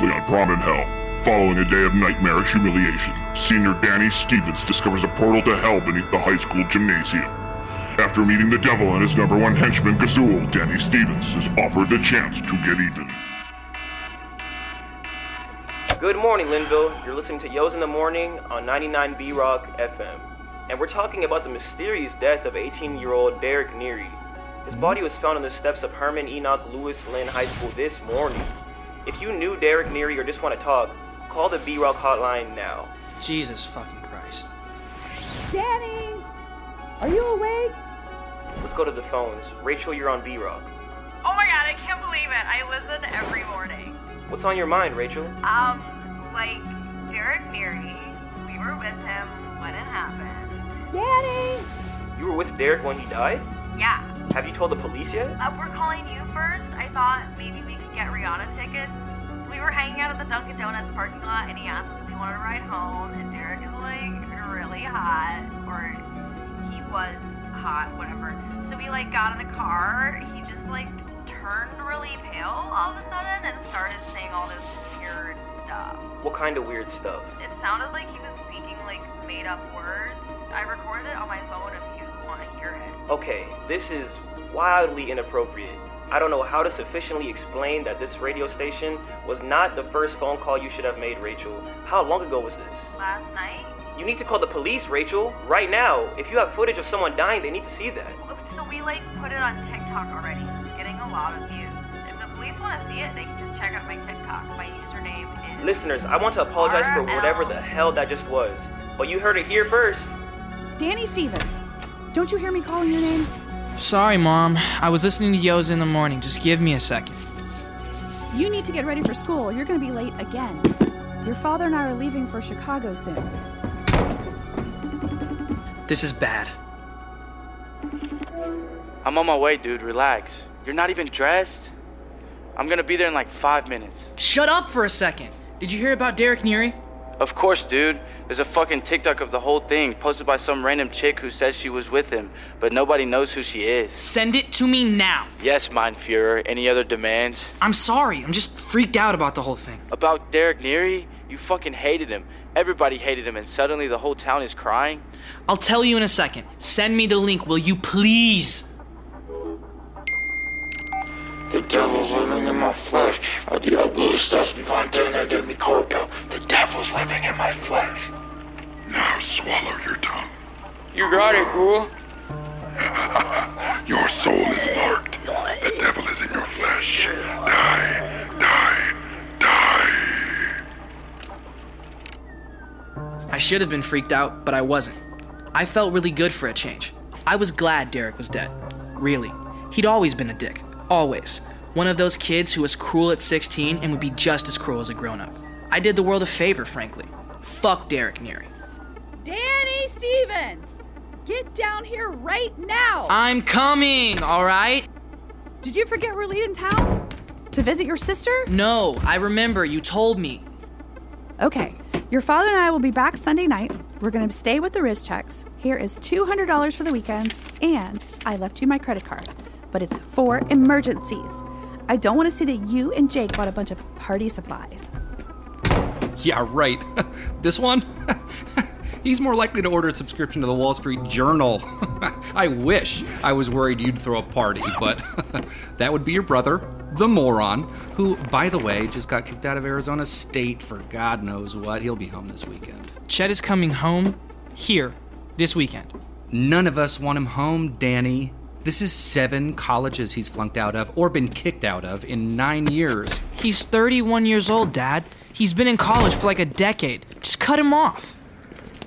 On Prom in Hell, following a day of nightmarish humiliation, senior Danny Stevens discovers a portal to hell beneath the high school gymnasium. After meeting the devil and his number one henchman, Gazul, Danny Stevens is offered the chance to get even. Good morning, Linville. You're listening to Yo's in the Morning on 99 B Rock FM. And we're talking about the mysterious death of 18 year old Derek Neary. His body was found on the steps of Herman Enoch Lewis Lynn High School this morning. If you knew Derek Neary or just want to talk, call the B Rock hotline now. Jesus fucking Christ. Danny! Are you awake? Let's go to the phones. Rachel, you're on B Rock. Oh my god, I can't believe it. I listen every morning. What's on your mind, Rachel? Um, like, Derek Neary, we were with him when it happened. Danny! You were with Derek when he died? Yeah. Have you told the police yet? Uh, we're calling you first. I thought maybe we could get Rihanna tickets. We were hanging out at the Dunkin' Donuts parking lot and he asked us if we wanted to ride home and Derek is like really hot or he was hot, whatever. So we like got in the car, he just like turned really pale all of a sudden and started saying all this weird stuff. What kind of weird stuff? It sounded like he was speaking like made up words. I recorded it on my phone if you want to hear it. Okay, this is wildly inappropriate. I don't know how to sufficiently explain that this radio station was not the first phone call you should have made, Rachel. How long ago was this? Last night? You need to call the police, Rachel, right now. If you have footage of someone dying, they need to see that. So we like put it on TikTok already. It's getting a lot of views. If the police want to see it, they can just check out my TikTok. My username is. Listeners, I want to apologize for whatever the hell that just was. But you heard it here first. Danny Stevens! Don't you hear me calling your name? Sorry, Mom. I was listening to Yo's in the morning. Just give me a second. You need to get ready for school. You're gonna be late again. Your father and I are leaving for Chicago soon. This is bad. I'm on my way, dude. Relax. You're not even dressed? I'm gonna be there in like five minutes. Shut up for a second. Did you hear about Derek Neary? Of course, dude. There's a fucking TikTok of the whole thing posted by some random chick who says she was with him, but nobody knows who she is. Send it to me now. Yes, Mein Fuhrer. Any other demands? I'm sorry. I'm just freaked out about the whole thing. About Derek Neary? You fucking hated him. Everybody hated him, and suddenly the whole town is crying? I'll tell you in a second. Send me the link, will you please? The devil's living in my flesh. El diablo estás vivante de mi corpo. The devil's living in my flesh. Now swallow your tongue. You got it, cool. Your soul is marked. The devil is in your flesh. Die, die, die. I should have been freaked out, but I wasn't. I felt really good for a change. I was glad Derek was dead. Really. He'd always been a dick. Always. One of those kids who was cruel at 16 and would be just as cruel as a grown up. I did the world a favor, frankly. Fuck Derek Neary. Danny Stevens! Get down here right now! I'm coming, alright? Did you forget we're leaving town? To visit your sister? No, I remember. You told me. Okay, your father and I will be back Sunday night. We're gonna stay with the Rizchecks. Here is $200 for the weekend, and I left you my credit card, but it's for emergencies. I don't want to see that you and Jake bought a bunch of party supplies. Yeah, right. this one? He's more likely to order a subscription to the Wall Street Journal. I wish I was worried you'd throw a party, but that would be your brother, the moron, who, by the way, just got kicked out of Arizona State for God knows what. He'll be home this weekend. Chet is coming home here this weekend. None of us want him home, Danny. This is seven colleges he's flunked out of or been kicked out of in nine years. He's 31 years old, Dad. He's been in college for like a decade. Just cut him off.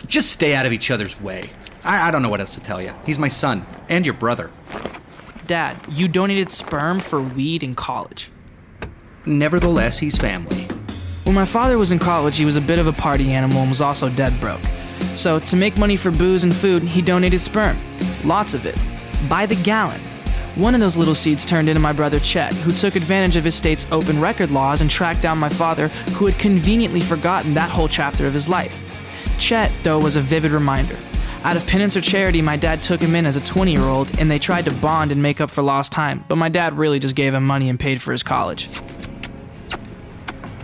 Just stay out of each other's way. I, I don't know what else to tell you. He's my son and your brother. Dad, you donated sperm for weed in college. Nevertheless, he's family. When my father was in college, he was a bit of a party animal and was also dead broke. So, to make money for booze and food, he donated sperm. Lots of it. By the gallon. One of those little seeds turned into my brother Chet, who took advantage of his state's open record laws and tracked down my father, who had conveniently forgotten that whole chapter of his life. Chet, though, was a vivid reminder. Out of penance or charity, my dad took him in as a 20 year old, and they tried to bond and make up for lost time, but my dad really just gave him money and paid for his college.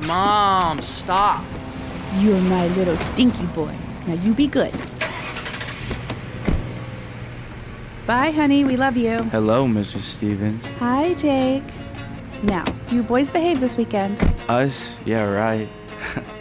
Mom, stop. You're my little stinky boy. Now you be good. Bye, honey. We love you. Hello, Mrs. Stevens. Hi, Jake. Now, you boys behave this weekend. Us? Yeah, right.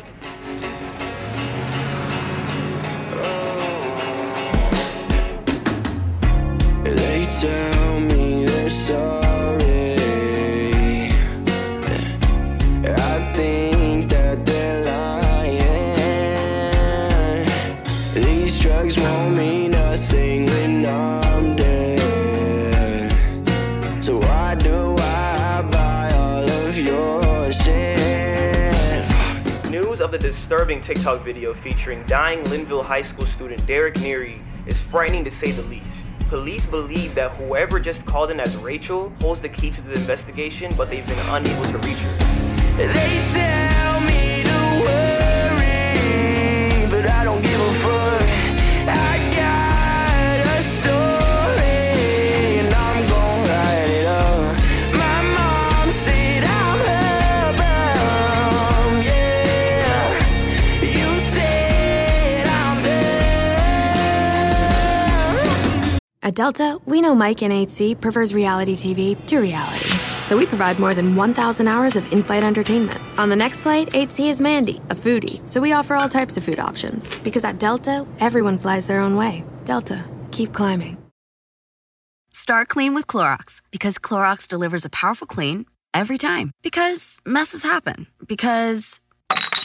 disturbing TikTok video featuring dying Linville High School student Derek Neary is frightening to say the least. Police believe that whoever just called in as Rachel holds the key to the investigation, but they've been unable to reach her. Delta, we know Mike in 8C prefers reality TV to reality. So we provide more than 1,000 hours of in flight entertainment. On the next flight, 8C is Mandy, a foodie. So we offer all types of food options. Because at Delta, everyone flies their own way. Delta, keep climbing. Start clean with Clorox because Clorox delivers a powerful clean every time. Because messes happen. Because.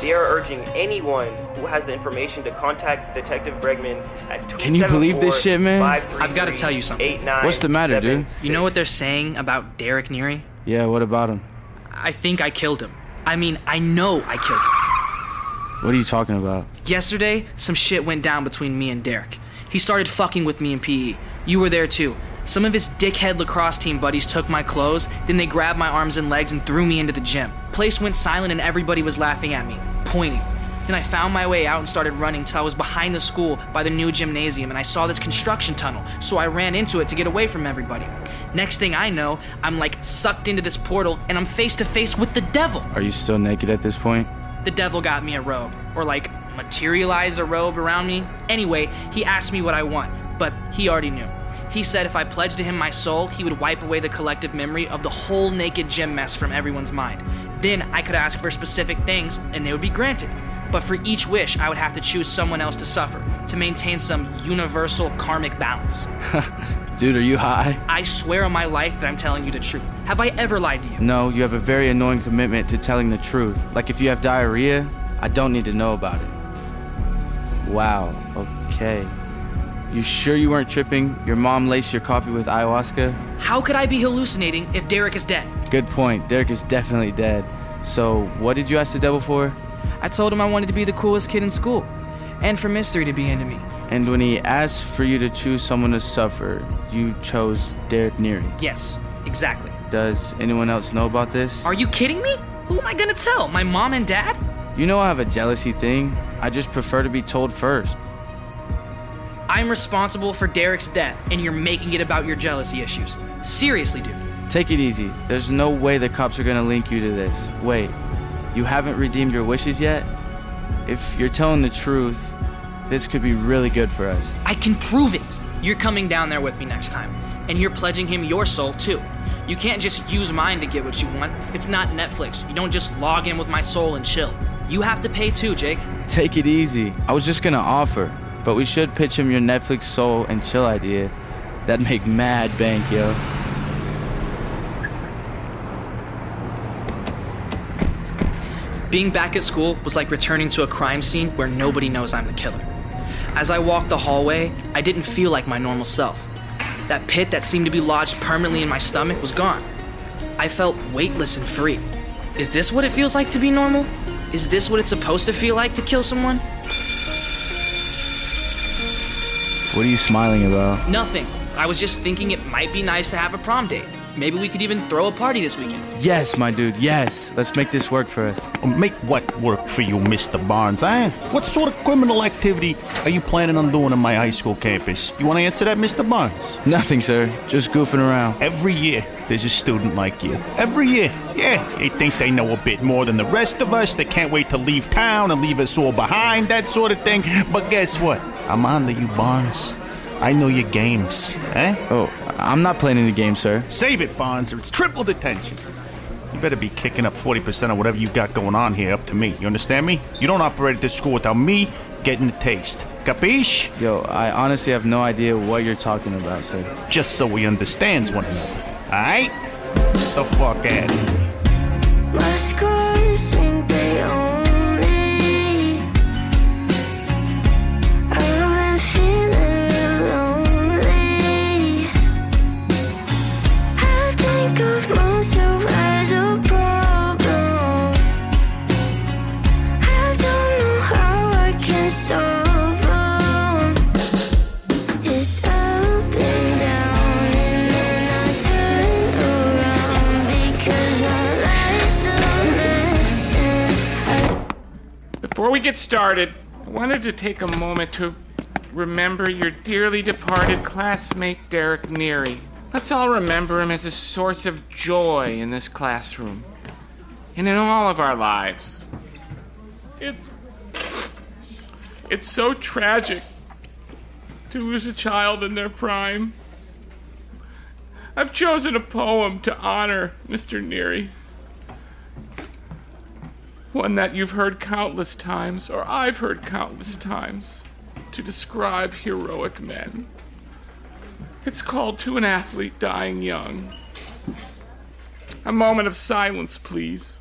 They are urging anyone who has the information to contact Detective Bregman at Can you believe this shit, man? I've got to tell you something. What's the matter, dude? You know what they're saying about Derek Neary? Yeah, what about him? I think I killed him. I mean, I know I killed him. What are you talking about? Yesterday, some shit went down between me and Derek. He started fucking with me in PE. You were there too. Some of his dickhead lacrosse team buddies took my clothes, then they grabbed my arms and legs and threw me into the gym. Place went silent and everybody was laughing at me, pointing. Then I found my way out and started running till I was behind the school by the new gymnasium and I saw this construction tunnel, so I ran into it to get away from everybody. Next thing I know, I'm like sucked into this portal and I'm face to face with the devil. Are you still naked at this point? The devil got me a robe, or like materialized a robe around me. Anyway, he asked me what I want, but he already knew. He said if I pledged to him my soul, he would wipe away the collective memory of the whole naked gym mess from everyone's mind. Then I could ask for specific things and they would be granted. But for each wish, I would have to choose someone else to suffer to maintain some universal karmic balance. Dude, are you high? I swear on my life that I'm telling you the truth. Have I ever lied to you? No, you have a very annoying commitment to telling the truth. Like if you have diarrhea, I don't need to know about it. Wow, okay. You sure you weren't tripping? Your mom laced your coffee with ayahuasca? How could I be hallucinating if Derek is dead? Good point. Derek is definitely dead. So, what did you ask the devil for? I told him I wanted to be the coolest kid in school, and for Mystery to be into me. And when he asked for you to choose someone to suffer, you chose Derek Neary. Yes, exactly. Does anyone else know about this? Are you kidding me? Who am I gonna tell? My mom and dad? You know I have a jealousy thing. I just prefer to be told first. I'm responsible for Derek's death, and you're making it about your jealousy issues. Seriously, dude. Take it easy. There's no way the cops are gonna link you to this. Wait, you haven't redeemed your wishes yet? If you're telling the truth, this could be really good for us. I can prove it. You're coming down there with me next time, and you're pledging him your soul too. You can't just use mine to get what you want. It's not Netflix. You don't just log in with my soul and chill. You have to pay too, Jake. Take it easy. I was just gonna offer, but we should pitch him your Netflix soul and chill idea. That'd make mad bank, yo. Being back at school was like returning to a crime scene where nobody knows I'm the killer. As I walked the hallway, I didn't feel like my normal self. That pit that seemed to be lodged permanently in my stomach was gone. I felt weightless and free. Is this what it feels like to be normal? Is this what it's supposed to feel like to kill someone? What are you smiling about? Nothing. I was just thinking it might be nice to have a prom date. Maybe we could even throw a party this weekend. Yes, my dude, yes. Let's make this work for us. Make what work for you, Mr. Barnes, eh? What sort of criminal activity are you planning on doing on my high school campus? You want to answer that, Mr. Barnes? Nothing, sir. Just goofing around. Every year, there's a student like you. Every year. Yeah, they think they know a bit more than the rest of us. They can't wait to leave town and leave us all behind, that sort of thing. But guess what? I'm on to you, Barnes. I know your games, eh? Oh, I'm not playing any game, sir. Save it, Bonds, or it's triple detention. You better be kicking up 40% of whatever you got going on here up to me. You understand me? You don't operate at this school without me getting the taste. Capiche? Yo, I honestly have no idea what you're talking about, sir. Just so we understands one another. Alright? The fuck out of here. My scars think they get started, I wanted to take a moment to remember your dearly departed classmate, Derek Neary. Let's all remember him as a source of joy in this classroom and in all of our lives. It's. It's so tragic to lose a child in their prime. I've chosen a poem to honor Mr. Neary one that you've heard countless times, or I've heard countless times, to describe heroic men. It's called To an Athlete Dying Young. A moment of silence, please.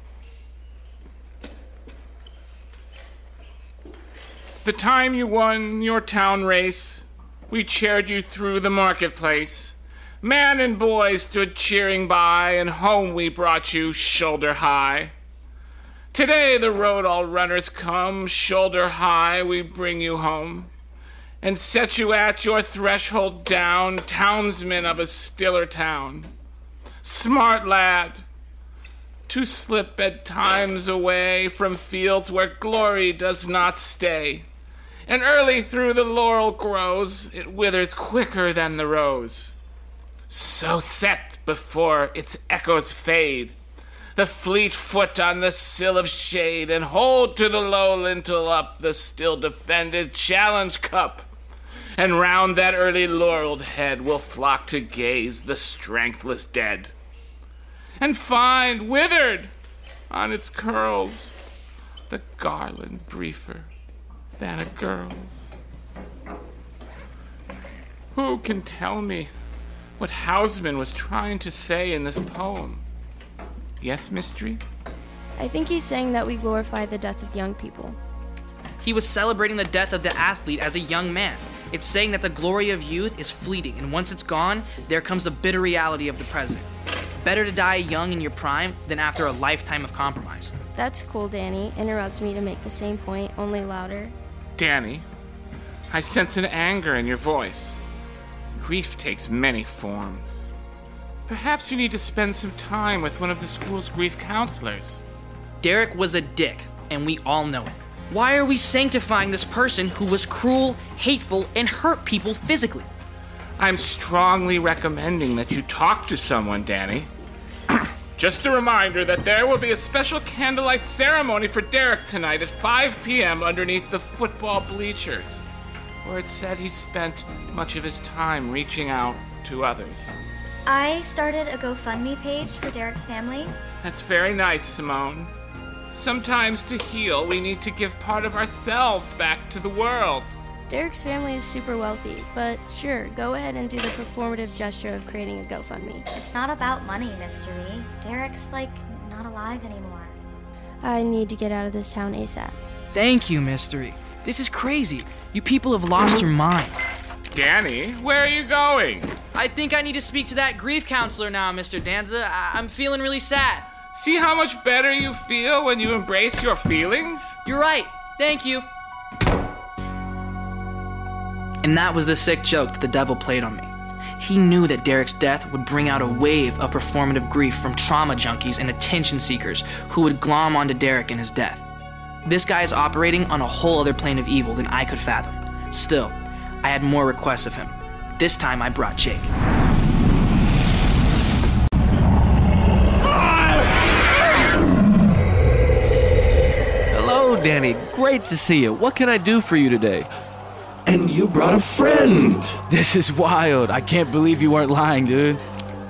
The time you won your town race, we cheered you through the marketplace. Man and boy stood cheering by, and home we brought you shoulder high. Today the road all runners come, shoulder high we bring you home, and set you at your threshold down, townsman of a stiller town. Smart lad, to slip at times away from fields where glory does not stay. And early through the laurel grows, it withers quicker than the rose. So set before its echoes fade the fleet foot on the sill of shade, and hold to the low lintel up the still defended challenge cup. And round that early laureled head will flock to gaze the strengthless dead, and find withered on its curls the garland briefer than a girl's. Who can tell me what Housman was trying to say in this poem. Yes, Mystery? I think he's saying that we glorify the death of young people. He was celebrating the death of the athlete as a young man. It's saying that the glory of youth is fleeting, and once it's gone, there comes the bitter reality of the present. Better to die young in your prime than after a lifetime of compromise. That's cool, Danny. Interrupt me to make the same point, only louder. Danny, I sense an anger in your voice. Grief takes many forms. Perhaps you need to spend some time with one of the school's grief counselors. Derek was a dick, and we all know it. Why are we sanctifying this person who was cruel, hateful, and hurt people physically? I'm strongly recommending that you talk to someone, Danny. Just a reminder that there will be a special candlelight ceremony for Derek tonight at 5 p.m. underneath the football bleachers, where it's said he spent much of his time reaching out to others. I started a GoFundMe page for Derek's family. That's very nice, Simone. Sometimes to heal, we need to give part of ourselves back to the world. Derek's family is super wealthy, but sure, go ahead and do the performative gesture of creating a GoFundMe. It's not about money, Mystery. Derek's, like, not alive anymore. I need to get out of this town ASAP. Thank you, Mystery. This is crazy. You people have lost your minds. Danny, where are you going? I think I need to speak to that grief counselor now, Mr. Danza. I- I'm feeling really sad. See how much better you feel when you embrace your feelings? You're right. Thank you. And that was the sick joke that the devil played on me. He knew that Derek's death would bring out a wave of performative grief from trauma junkies and attention seekers who would glom onto Derek in his death. This guy is operating on a whole other plane of evil than I could fathom. Still, I had more requests of him. This time I brought Jake. Hello, Danny. Great to see you. What can I do for you today? And you brought a friend. This is wild. I can't believe you weren't lying, dude.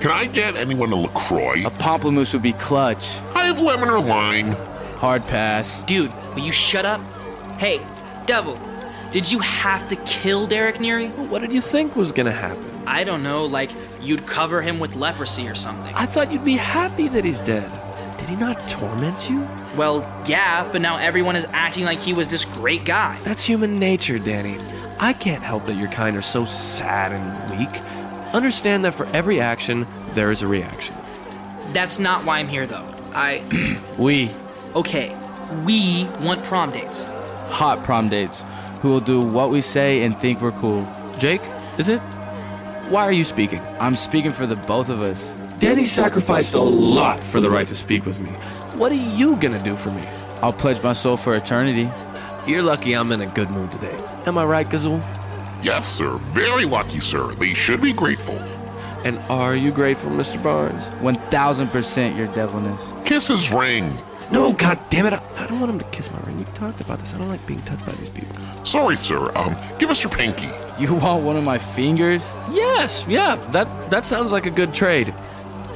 Can I get anyone a LaCroix? A pamplemousse would be clutch. I have lemon or lime. Hard pass. Dude, will you shut up? Hey, devil, did you have to kill Derek Neary? What did you think was gonna happen? I don't know, like you'd cover him with leprosy or something. I thought you'd be happy that he's dead. Did he not torment you? Well, yeah, but now everyone is acting like he was this great guy. That's human nature, Danny. I can't help that your kind are so sad and weak. Understand that for every action, there is a reaction. That's not why I'm here, though. I. We. Okay, we want prom dates. Hot prom dates. Who will do what we say and think we're cool. Jake, is it? Why are you speaking? I'm speaking for the both of us. Danny sacrificed a lot for the right to speak with me. What are you gonna do for me? I'll pledge my soul for eternity. You're lucky I'm in a good mood today. Am I right, Gazul? Yes, sir. Very lucky, sir. They should be grateful. And are you grateful, Mr. Barnes? 1000% your devilness. Kiss his ring. No, god damn it. I, I don't want him to kiss my ring. We talked about this. I don't like being touched by these people. Sorry, sir. Um, give us your pinky. You want one of my fingers? Yes, yeah. That that sounds like a good trade.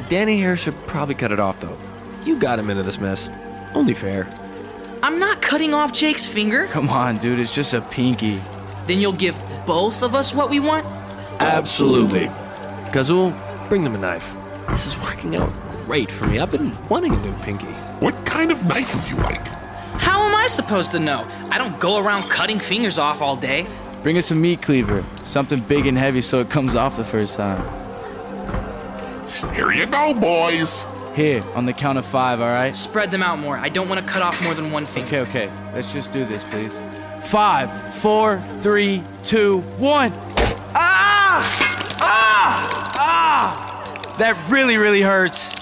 Danny here should probably cut it off though. You got him into this mess. Only fair. I'm not cutting off Jake's finger. Come on, dude. It's just a pinky. Then you'll give both of us what we want? Absolutely. Gazul, bring them a knife. This is working out great for me. I've been wanting a new pinky. What kind of knife would you like? How am I supposed to know? I don't go around cutting fingers off all day. Bring us a meat cleaver. Something big and heavy so it comes off the first time. Here you go, boys. Here, on the count of five, all right? Spread them out more. I don't want to cut off more than one finger. Okay, okay. Let's just do this, please. Five, four, three, two, one. Ah! Ah! Ah! That really, really hurts.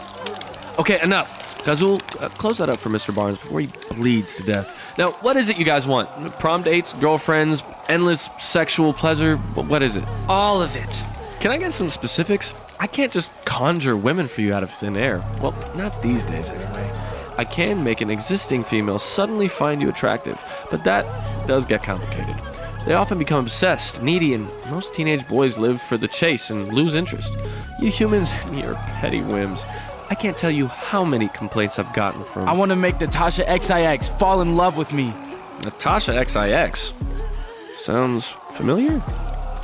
Okay, enough. Gazul, uh, close that up for Mr. Barnes before he bleeds to death. Now, what is it you guys want? Prom dates, girlfriends, endless sexual pleasure? What is it? All of it. Can I get some specifics? I can't just conjure women for you out of thin air. Well, not these days anyway. I can make an existing female suddenly find you attractive, but that does get complicated. They often become obsessed, needy, and most teenage boys live for the chase and lose interest. You humans and your petty whims. I can't tell you how many complaints I've gotten from I want to make Natasha XIX fall in love with me. Natasha XIX. Sounds familiar?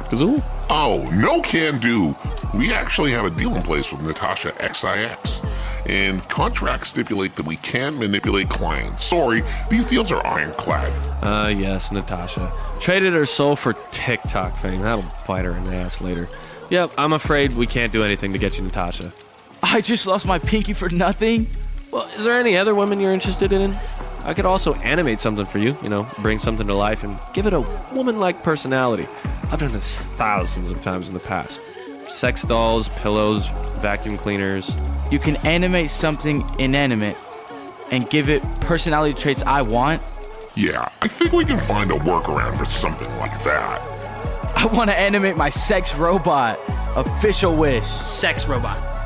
Gazul? Oh, no can do. We actually have a deal in place with Natasha XIX, and contracts stipulate that we can manipulate clients. Sorry, these deals are ironclad. Uh, yes, Natasha. Traded her soul for TikTok fame. That'll bite her in the ass later. Yep, I'm afraid we can't do anything to get you Natasha. I just lost my pinky for nothing. Well, is there any other women you're interested in? I could also animate something for you, you know, bring something to life and give it a woman like personality. I've done this thousands of times in the past. Sex dolls, pillows, vacuum cleaners. You can animate something inanimate and give it personality traits I want. Yeah, I think we can find a workaround for something like that. I want to animate my sex robot. Official wish. Sex robot.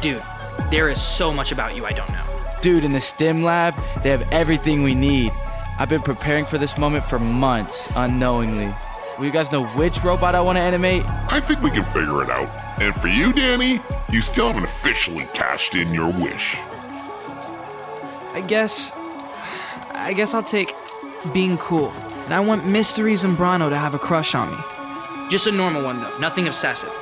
Dude, there is so much about you I don't know. Dude, in the STEM lab, they have everything we need. I've been preparing for this moment for months, unknowingly. Will you guys know which robot I want to animate? I think we can figure it out. And for you, Danny, you still haven't officially cashed in your wish. I guess. I guess I'll take being cool. And I want Mystery Zambrano to have a crush on me. Just a normal one, though, nothing obsessive.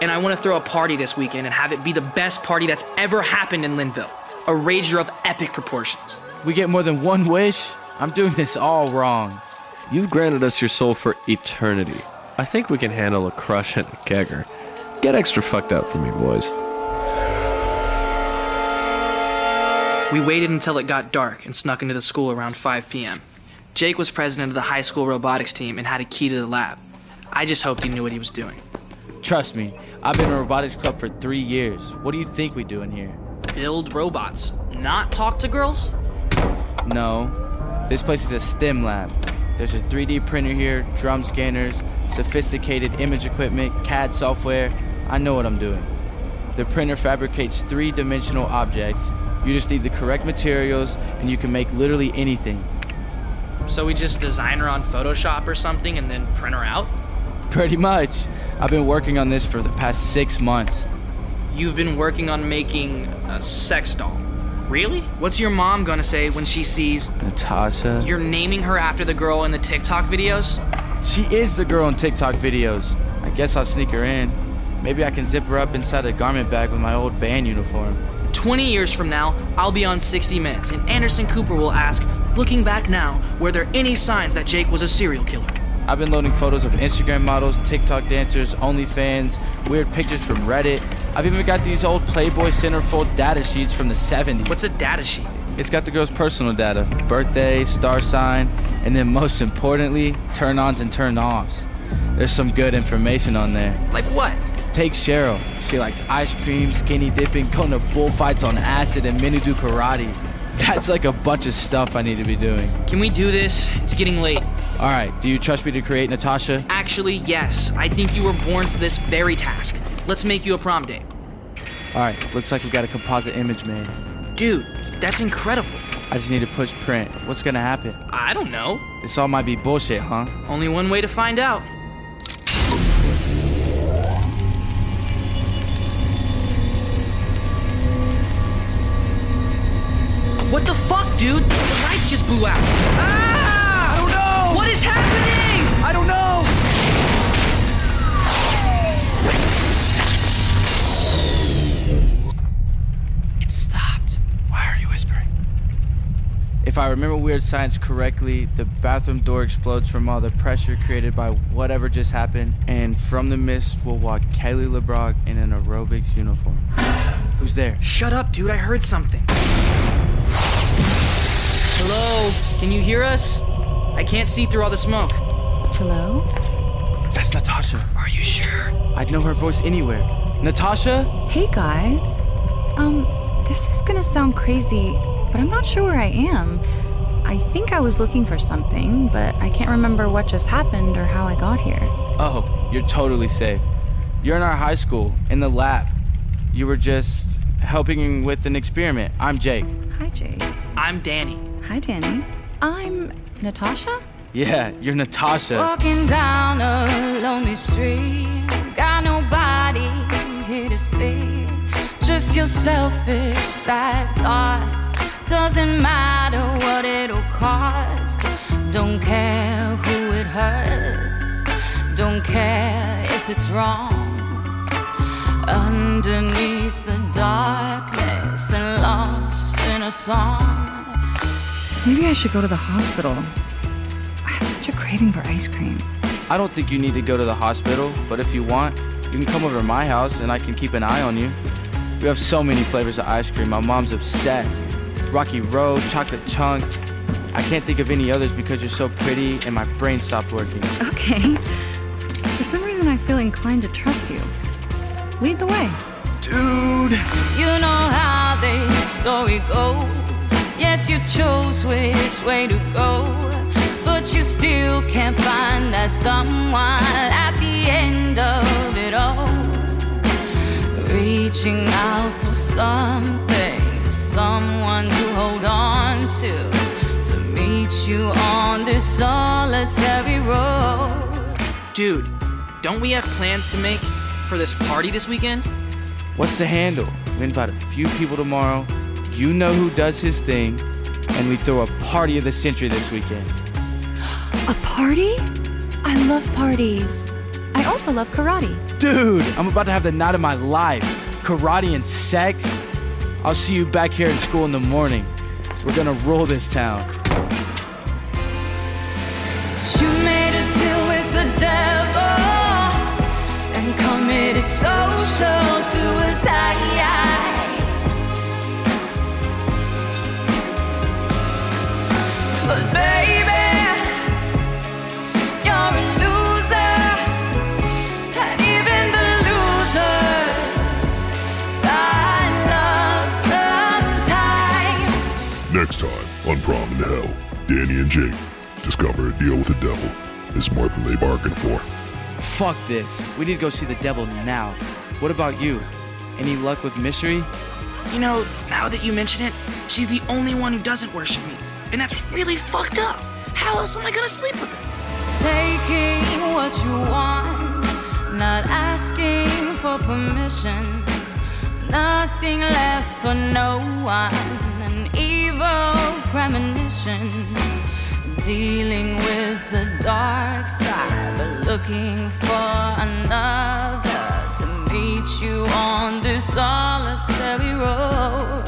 And I want to throw a party this weekend and have it be the best party that's ever happened in Linville. A rager of epic proportions. We get more than one wish? I'm doing this all wrong. You've granted us your soul for eternity. I think we can handle a crush and a kegger. Get extra fucked up for me, boys. We waited until it got dark and snuck into the school around 5 p.m. Jake was president of the high school robotics team and had a key to the lab. I just hoped he knew what he was doing. Trust me, I've been in a robotics club for three years. What do you think we do in here? Build robots, not talk to girls? No. This place is a STEM lab. There's a 3D printer here, drum scanners, sophisticated image equipment, CAD software. I know what I'm doing. The printer fabricates three dimensional objects. You just need the correct materials, and you can make literally anything. So we just design her on Photoshop or something and then print her out? Pretty much. I've been working on this for the past six months. You've been working on making a sex doll. Really? What's your mom gonna say when she sees Natasha? you're naming her after the girl in the TikTok videos? She is the girl in TikTok videos. I guess I'll sneak her in. Maybe I can zip her up inside a garment bag with my old band uniform. 20 years from now, I'll be on 60 Minutes, and Anderson Cooper will ask, looking back now, were there any signs that Jake was a serial killer? I've been loading photos of Instagram models, TikTok dancers, OnlyFans, weird pictures from Reddit. I've even got these old Playboy centerfold data sheets from the 70s. What's a data sheet? It's got the girl's personal data birthday, star sign, and then most importantly, turn ons and turn offs. There's some good information on there. Like what? Take Cheryl. She likes ice cream, skinny dipping, going to bullfights on acid, and mini do karate. That's like a bunch of stuff I need to be doing. Can we do this? It's getting late. All right, do you trust me to create Natasha? Actually, yes. I think you were born for this very task. Let's make you a prom date. All right, looks like we got a composite image made. Dude, that's incredible. I just need to push print. What's gonna happen? I don't know. This all might be bullshit, huh? Only one way to find out. What the fuck, dude? The lights just blew out. Ah! Remember Weird Science correctly, the bathroom door explodes from all the pressure created by whatever just happened, and from the mist will walk Kelly LeBrock in an aerobics uniform. Who's there? Shut up, dude. I heard something. Hello? Can you hear us? I can't see through all the smoke. Hello? That's Natasha. Are you sure? I'd know her voice anywhere. Natasha? Hey guys. Um, this is gonna sound crazy, but I'm not sure where I am. I think I was looking for something, but I can't remember what just happened or how I got here. Oh, you're totally safe. You're in our high school, in the lab. You were just helping with an experiment. I'm Jake. Hi, Jake. I'm Danny. Hi, Danny. I'm Natasha? Yeah, you're Natasha. Walking down a lonely street, got nobody here to see. Just your selfish, sad thoughts. Doesn't matter what it'll cost. Don't care who it hurts. Don't care if it's wrong. underneath the darkness and lost in a song. Maybe I should go to the hospital. I have such a craving for ice cream. I don't think you need to go to the hospital, but if you want, you can come over to my house and I can keep an eye on you. We have so many flavors of ice cream. My mom's obsessed. Rocky Road, chocolate chunk. I can't think of any others because you're so pretty and my brain stopped working. Okay. For some reason, I feel inclined to trust you. Lead the way. Dude! You know how the story goes. Yes, you chose which way to go, but you still can't find that someone at the end of it all. Reaching out for something, for someone to hold on to, to meet you on this solitary road. Dude, don't we have plans to make for this party this weekend? What's the handle? We invite a few people tomorrow. You know who does his thing. And we throw a party of the century this weekend. A party? I love parties. I also love karate. Dude, I'm about to have the night of my life. Karate and sex. I'll see you back here in school in the morning. We're gonna rule this town. You made a deal with the devil and committed social suicide. But time in Hell, Danny and Jake discover a deal with the devil is more than they bargained for. Fuck this. We need to go see the devil now. What about you? Any luck with mystery? You know, now that you mention it, she's the only one who doesn't worship me. And that's really fucked up. How else am I gonna sleep with her? Taking what you want, not asking for permission. Nothing left for no one, an premonition. Dealing with the dark side, but looking for another to meet you on this solitary road.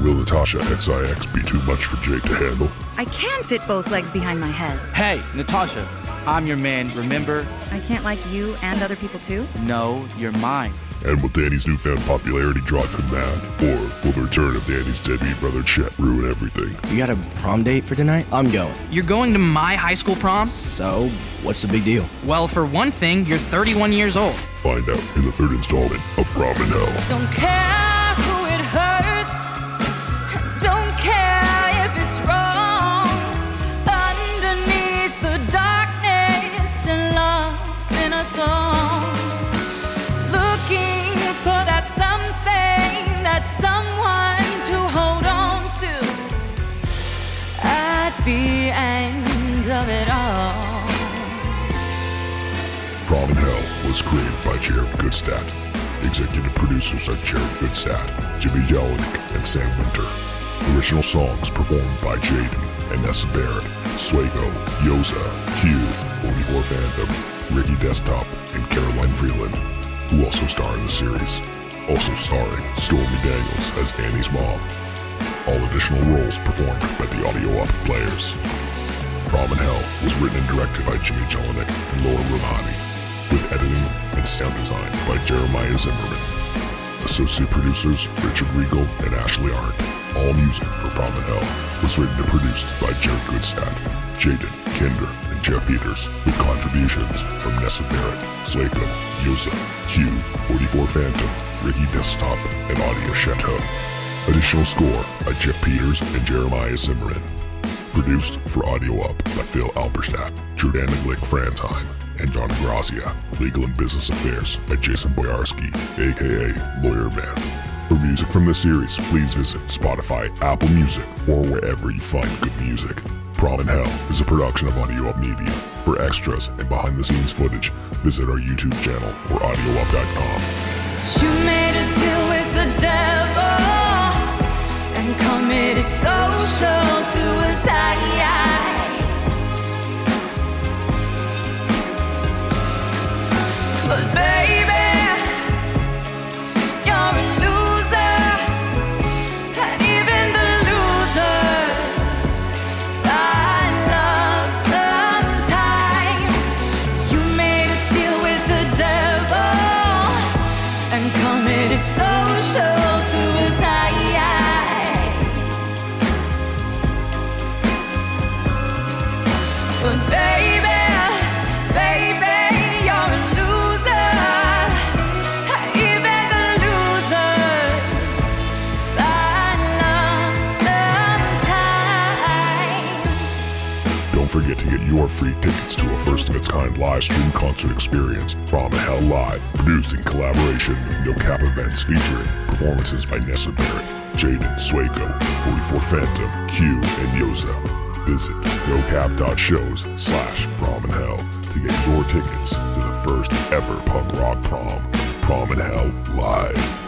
Will Natasha XIX be too much for Jake to handle? I can fit both legs behind my head. Hey, Natasha, I'm your man, remember? I can't like you and other people too? No, you're mine. And will Danny's newfound popularity drive him mad? Or will the return of Danny's deadbeat brother Chet ruin everything? You got a prom date for tonight? I'm going. You're going to my high school prom? So, what's the big deal? Well, for one thing, you're 31 years old. Find out in the third installment of Prom in Hell. Don't care Jared Gutstadt. Executive producers are Jared Gutstadt, Jimmy Jellinek, and Sam Winter. Original songs performed by Jaden and Nessa Barrett, Swago, Yoza, Q, 44 Phantom, Ricky Desktop, and Caroline Freeland, who also star in the series. Also starring Stormy Daniels as Annie's mom. All additional roles performed by the Audio Up players. Prom in Hell was written and directed by Jimmy Jellinek and Laura Romani, with editing and sound design by Jeremiah Zimmerman. Associate producers Richard Regal and Ashley Arndt. All music for Prom in Hell was written and produced by Jared Gutstadt, Jaden, Kinder, and Jeff Peters, with contributions from Nessa Barrett, Swaco, Yosa, Q, 44 Phantom, Ricky Desktop, and Audio Chateau. Additional score by Jeff Peters and Jeremiah Zimmerman. Produced for Audio Up by Phil Alberstadt, Jordana Glick Frantime, and John Grazia. Legal and Business Affairs by Jason Boyarski, aka Lawyer Man. For music from this series, please visit Spotify, Apple Music, or wherever you find good music. Prom in Hell is a production of Audio Up Media. For extras and behind the scenes footage, visit our YouTube channel or audioup.com. You made a deal with the devil and committed social suicide. But baby, forget to get your free tickets to a first of its kind live stream concert experience, Prom in Hell Live, produced in collaboration with No Cap Events featuring performances by Nessa Barrett, Jaden, Sueco, 44 Phantom, Q, and Yoza. Visit nocap.shows slash prom in hell to get your tickets to the first ever punk rock prom, Prom in Hell Live.